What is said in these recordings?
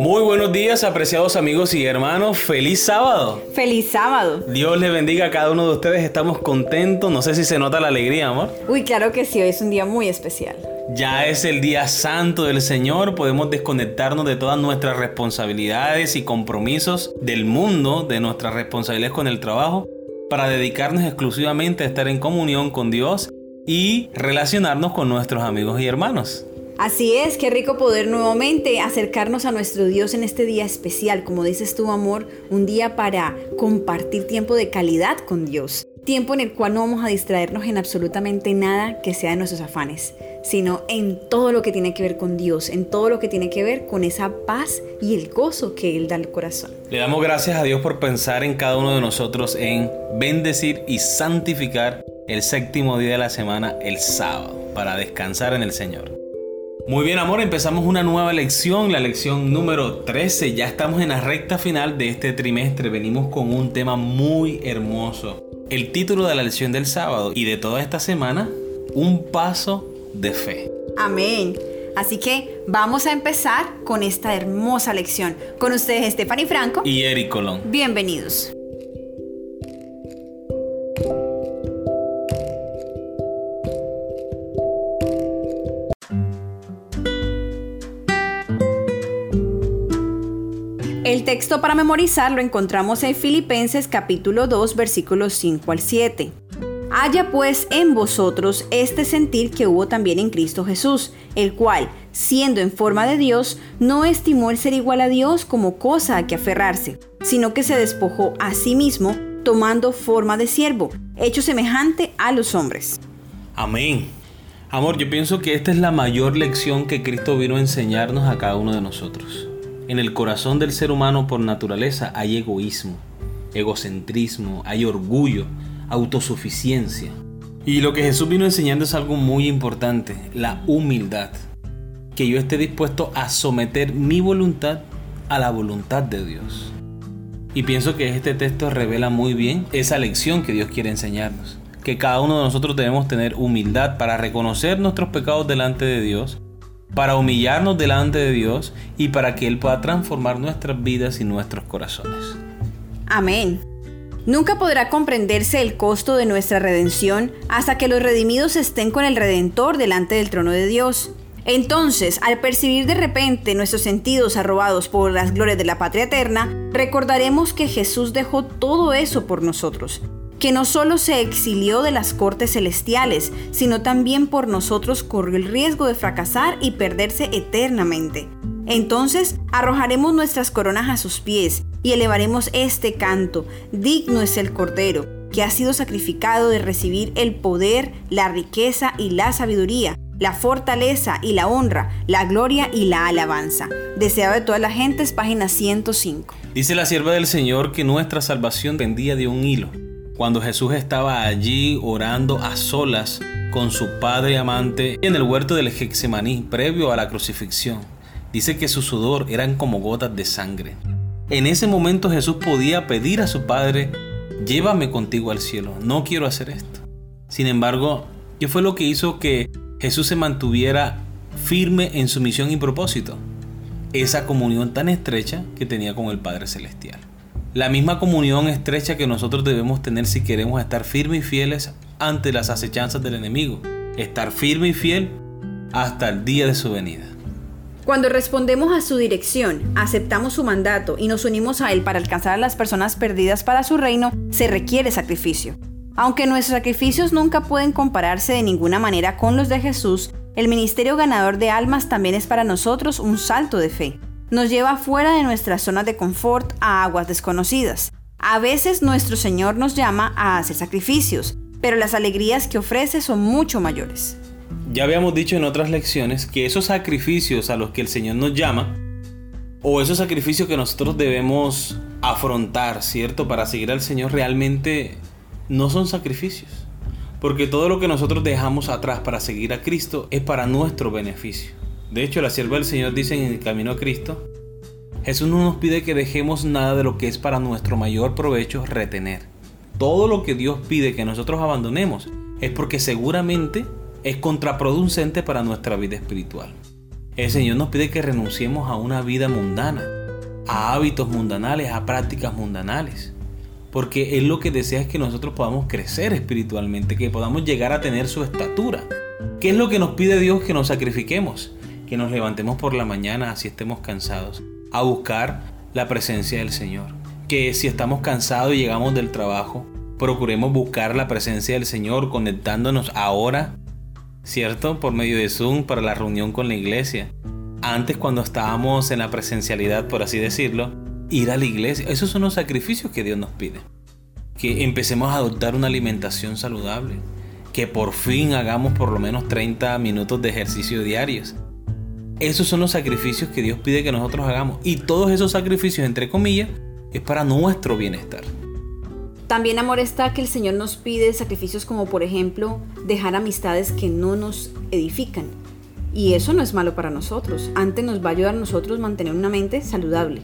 Muy buenos días, apreciados amigos y hermanos. Feliz sábado. Feliz sábado. Dios les bendiga a cada uno de ustedes. Estamos contentos. No sé si se nota la alegría, amor. Uy, claro que sí. Hoy es un día muy especial. Ya es el día santo del Señor. Podemos desconectarnos de todas nuestras responsabilidades y compromisos del mundo, de nuestras responsabilidades con el trabajo, para dedicarnos exclusivamente a estar en comunión con Dios y relacionarnos con nuestros amigos y hermanos. Así es, qué rico poder nuevamente acercarnos a nuestro Dios en este día especial, como dices tú, amor, un día para compartir tiempo de calidad con Dios. Tiempo en el cual no vamos a distraernos en absolutamente nada que sea de nuestros afanes, sino en todo lo que tiene que ver con Dios, en todo lo que tiene que ver con esa paz y el gozo que Él da al corazón. Le damos gracias a Dios por pensar en cada uno de nosotros en bendecir y santificar el séptimo día de la semana, el sábado, para descansar en el Señor. Muy bien, amor, empezamos una nueva lección, la lección número 13. Ya estamos en la recta final de este trimestre. Venimos con un tema muy hermoso. El título de la lección del sábado y de toda esta semana, un paso de fe. Amén. Así que vamos a empezar con esta hermosa lección. Con ustedes, Stephanie Franco y Eric Colón. Bienvenidos. El texto para memorizar lo encontramos en Filipenses capítulo 2 versículos 5 al 7. Haya pues en vosotros este sentir que hubo también en Cristo Jesús, el cual, siendo en forma de Dios, no estimó el ser igual a Dios como cosa a que aferrarse, sino que se despojó a sí mismo, tomando forma de siervo, hecho semejante a los hombres. Amén. Amor, yo pienso que esta es la mayor lección que Cristo vino a enseñarnos a cada uno de nosotros. En el corazón del ser humano por naturaleza hay egoísmo, egocentrismo, hay orgullo, autosuficiencia. Y lo que Jesús vino enseñando es algo muy importante, la humildad. Que yo esté dispuesto a someter mi voluntad a la voluntad de Dios. Y pienso que este texto revela muy bien esa lección que Dios quiere enseñarnos. Que cada uno de nosotros debemos tener humildad para reconocer nuestros pecados delante de Dios para humillarnos delante de Dios y para que Él pueda transformar nuestras vidas y nuestros corazones. Amén. Nunca podrá comprenderse el costo de nuestra redención hasta que los redimidos estén con el Redentor delante del trono de Dios. Entonces, al percibir de repente nuestros sentidos arrobados por las glorias de la patria eterna, recordaremos que Jesús dejó todo eso por nosotros que no solo se exilió de las cortes celestiales, sino también por nosotros corrió el riesgo de fracasar y perderse eternamente. Entonces arrojaremos nuestras coronas a sus pies y elevaremos este canto, digno es el Cordero, que ha sido sacrificado de recibir el poder, la riqueza y la sabiduría, la fortaleza y la honra, la gloria y la alabanza. Deseado de todas las gentes, página 105. Dice la sierva del Señor que nuestra salvación pendía de un hilo cuando Jesús estaba allí orando a solas con su padre amante en el huerto del Gexemaní previo a la crucifixión. Dice que su sudor eran como gotas de sangre. En ese momento Jesús podía pedir a su padre, llévame contigo al cielo, no quiero hacer esto. Sin embargo, ¿qué fue lo que hizo que Jesús se mantuviera firme en su misión y propósito? Esa comunión tan estrecha que tenía con el Padre Celestial la misma comunión estrecha que nosotros debemos tener si queremos estar firmes y fieles ante las acechanzas del enemigo. Estar firme y fiel hasta el día de su venida. Cuando respondemos a su dirección, aceptamos su mandato y nos unimos a él para alcanzar a las personas perdidas para su reino, se requiere sacrificio. Aunque nuestros sacrificios nunca pueden compararse de ninguna manera con los de Jesús, el ministerio ganador de almas también es para nosotros un salto de fe nos lleva fuera de nuestra zona de confort a aguas desconocidas. A veces nuestro Señor nos llama a hacer sacrificios, pero las alegrías que ofrece son mucho mayores. Ya habíamos dicho en otras lecciones que esos sacrificios a los que el Señor nos llama, o esos sacrificios que nosotros debemos afrontar, ¿cierto? Para seguir al Señor realmente no son sacrificios. Porque todo lo que nosotros dejamos atrás para seguir a Cristo es para nuestro beneficio. De hecho, la sierva del Señor dice en el camino a Cristo, Jesús no nos pide que dejemos nada de lo que es para nuestro mayor provecho retener. Todo lo que Dios pide que nosotros abandonemos es porque seguramente es contraproducente para nuestra vida espiritual. El Señor nos pide que renunciemos a una vida mundana, a hábitos mundanales, a prácticas mundanales. Porque Él lo que desea es que nosotros podamos crecer espiritualmente, que podamos llegar a tener su estatura. ¿Qué es lo que nos pide Dios que nos sacrifiquemos? Que nos levantemos por la mañana, así estemos cansados, a buscar la presencia del Señor. Que si estamos cansados y llegamos del trabajo, procuremos buscar la presencia del Señor conectándonos ahora, ¿cierto? Por medio de Zoom para la reunión con la iglesia. Antes cuando estábamos en la presencialidad, por así decirlo, ir a la iglesia. Esos son los sacrificios que Dios nos pide. Que empecemos a adoptar una alimentación saludable. Que por fin hagamos por lo menos 30 minutos de ejercicio diarios. Esos son los sacrificios que Dios pide que nosotros hagamos. Y todos esos sacrificios, entre comillas, es para nuestro bienestar. También amor está que el Señor nos pide sacrificios como por ejemplo dejar amistades que no nos edifican. Y eso no es malo para nosotros. Antes nos va a ayudar a nosotros mantener una mente saludable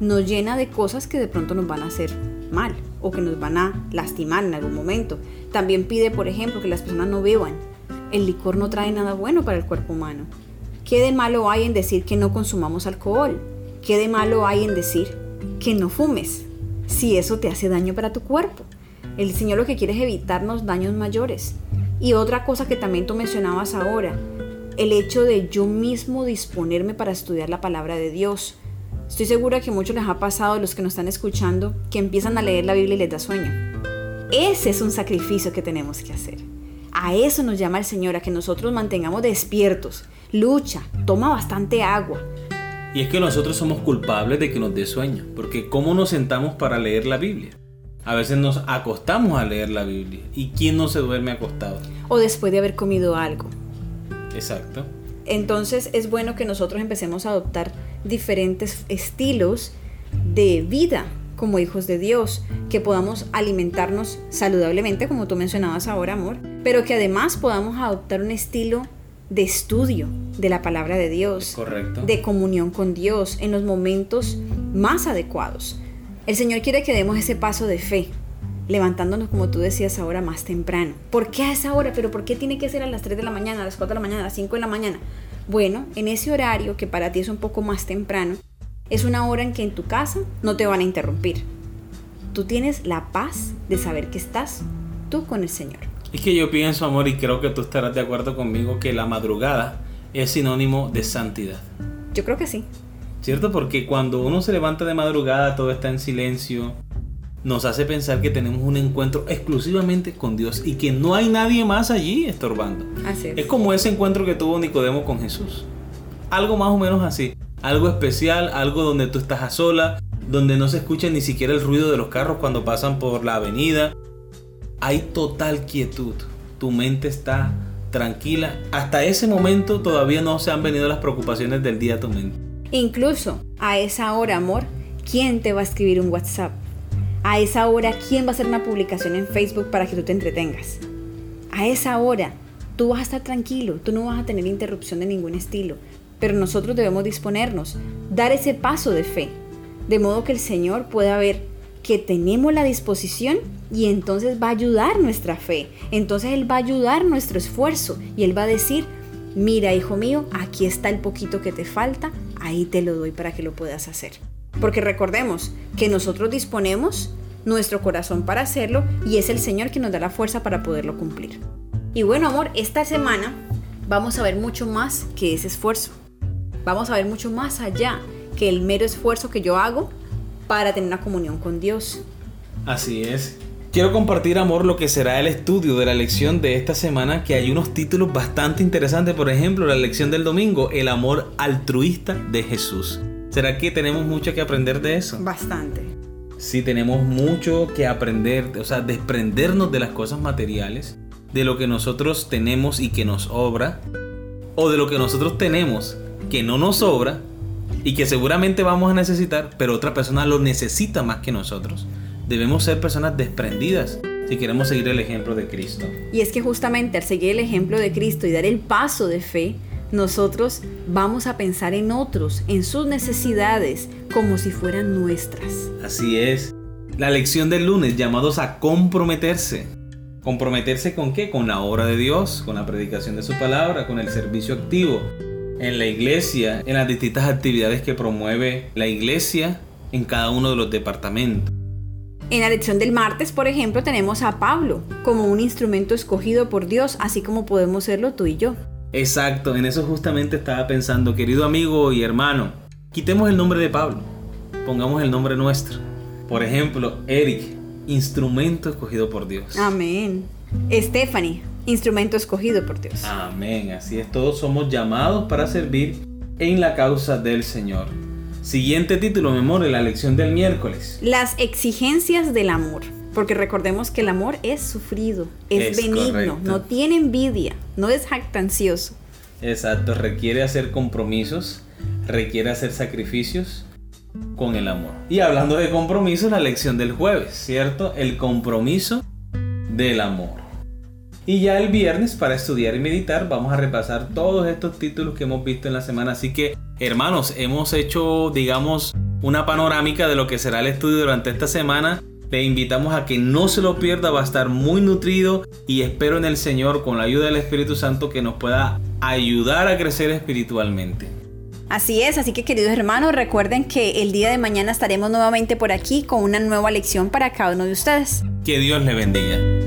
nos llena de cosas que de pronto nos van a hacer mal o que nos van a lastimar en algún momento. También pide, por ejemplo, que las personas no beban. El licor no trae nada bueno para el cuerpo humano. ¿Qué de malo hay en decir que no consumamos alcohol? ¿Qué de malo hay en decir que no fumes? Si eso te hace daño para tu cuerpo. El Señor lo que quiere es evitarnos daños mayores. Y otra cosa que también tú mencionabas ahora, el hecho de yo mismo disponerme para estudiar la palabra de Dios Estoy segura que muchos les ha pasado, a los que nos están escuchando, que empiezan a leer la Biblia y les da sueño. Ese es un sacrificio que tenemos que hacer. A eso nos llama el Señor, a que nosotros mantengamos despiertos. Lucha, toma bastante agua. Y es que nosotros somos culpables de que nos dé sueño, porque ¿cómo nos sentamos para leer la Biblia? A veces nos acostamos a leer la Biblia. ¿Y quién no se duerme acostado? O después de haber comido algo. Exacto. Entonces es bueno que nosotros empecemos a adoptar diferentes estilos de vida como hijos de Dios, que podamos alimentarnos saludablemente, como tú mencionabas ahora, amor, pero que además podamos adoptar un estilo de estudio de la palabra de Dios, Correcto. de comunión con Dios en los momentos más adecuados. El Señor quiere que demos ese paso de fe, levantándonos, como tú decías ahora, más temprano. ¿Por qué a esa hora? ¿Pero por qué tiene que ser a las 3 de la mañana, a las 4 de la mañana, a las 5 de la mañana? Bueno, en ese horario, que para ti es un poco más temprano, es una hora en que en tu casa no te van a interrumpir. Tú tienes la paz de saber que estás tú con el Señor. Es que yo pienso, amor, y creo que tú estarás de acuerdo conmigo, que la madrugada es sinónimo de santidad. Yo creo que sí. ¿Cierto? Porque cuando uno se levanta de madrugada, todo está en silencio, nos hace pensar que tenemos un encuentro exclusivamente con Dios y que no hay nadie más allí estorbando. Así es. es como ese encuentro que tuvo Nicodemo con Jesús. Algo más o menos así. Algo especial, algo donde tú estás a sola, donde no se escucha ni siquiera el ruido de los carros cuando pasan por la avenida. Hay total quietud. Tu mente está tranquila. Hasta ese momento todavía no se han venido las preocupaciones del día a tu mente. Incluso a esa hora, amor, ¿quién te va a escribir un WhatsApp? A esa hora, ¿quién va a hacer una publicación en Facebook para que tú te entretengas? A esa hora, tú vas a estar tranquilo, tú no vas a tener interrupción de ningún estilo, pero nosotros debemos disponernos, dar ese paso de fe, de modo que el Señor pueda ver que tenemos la disposición y entonces va a ayudar nuestra fe, entonces Él va a ayudar nuestro esfuerzo y Él va a decir, mira hijo mío, aquí está el poquito que te falta, ahí te lo doy para que lo puedas hacer. Porque recordemos que nosotros disponemos nuestro corazón para hacerlo y es el Señor quien nos da la fuerza para poderlo cumplir. Y bueno, amor, esta semana vamos a ver mucho más que ese esfuerzo. Vamos a ver mucho más allá que el mero esfuerzo que yo hago para tener una comunión con Dios. Así es. Quiero compartir, amor, lo que será el estudio de la lección de esta semana, que hay unos títulos bastante interesantes. Por ejemplo, la lección del domingo, el amor altruista de Jesús. ¿Será que tenemos mucho que aprender de eso? Bastante. Sí, tenemos mucho que aprender, o sea, desprendernos de las cosas materiales, de lo que nosotros tenemos y que nos obra, o de lo que nosotros tenemos que no nos sobra y que seguramente vamos a necesitar, pero otra persona lo necesita más que nosotros. Debemos ser personas desprendidas si queremos seguir el ejemplo de Cristo. Y es que justamente al seguir el ejemplo de Cristo y dar el paso de fe, nosotros vamos a pensar en otros, en sus necesidades, como si fueran nuestras. Así es. La lección del lunes, llamados a comprometerse. ¿Comprometerse con qué? Con la obra de Dios, con la predicación de su palabra, con el servicio activo. En la iglesia, en las distintas actividades que promueve la iglesia en cada uno de los departamentos. En la lección del martes, por ejemplo, tenemos a Pablo como un instrumento escogido por Dios, así como podemos serlo tú y yo. Exacto, en eso justamente estaba pensando, querido amigo y hermano, quitemos el nombre de Pablo, pongamos el nombre nuestro. Por ejemplo, Eric, instrumento escogido por Dios. Amén. Stephanie, instrumento escogido por Dios. Amén, así es, todos somos llamados para servir en la causa del Señor. Siguiente título, memoria, la lección del miércoles. Las exigencias del amor. Porque recordemos que el amor es sufrido, es, benigno, no tiene envidia, no es jactancioso. Exacto, requiere hacer compromisos, requiere hacer sacrificios con el amor. Y hablando de compromisos, la lección del jueves, ¿cierto? El compromiso del amor. Y ya el viernes para estudiar y meditar vamos a repasar todos estos títulos que hemos visto en la semana. Así que hermanos, hemos hecho digamos una panorámica de lo que será el estudio durante esta semana. Le invitamos a que no se lo pierda, va a estar muy nutrido y espero en el Señor con la ayuda del Espíritu Santo que nos pueda ayudar a crecer espiritualmente. Así es, así que queridos hermanos, recuerden que el día de mañana estaremos nuevamente por aquí con una nueva lección para cada uno de ustedes. Que Dios le bendiga.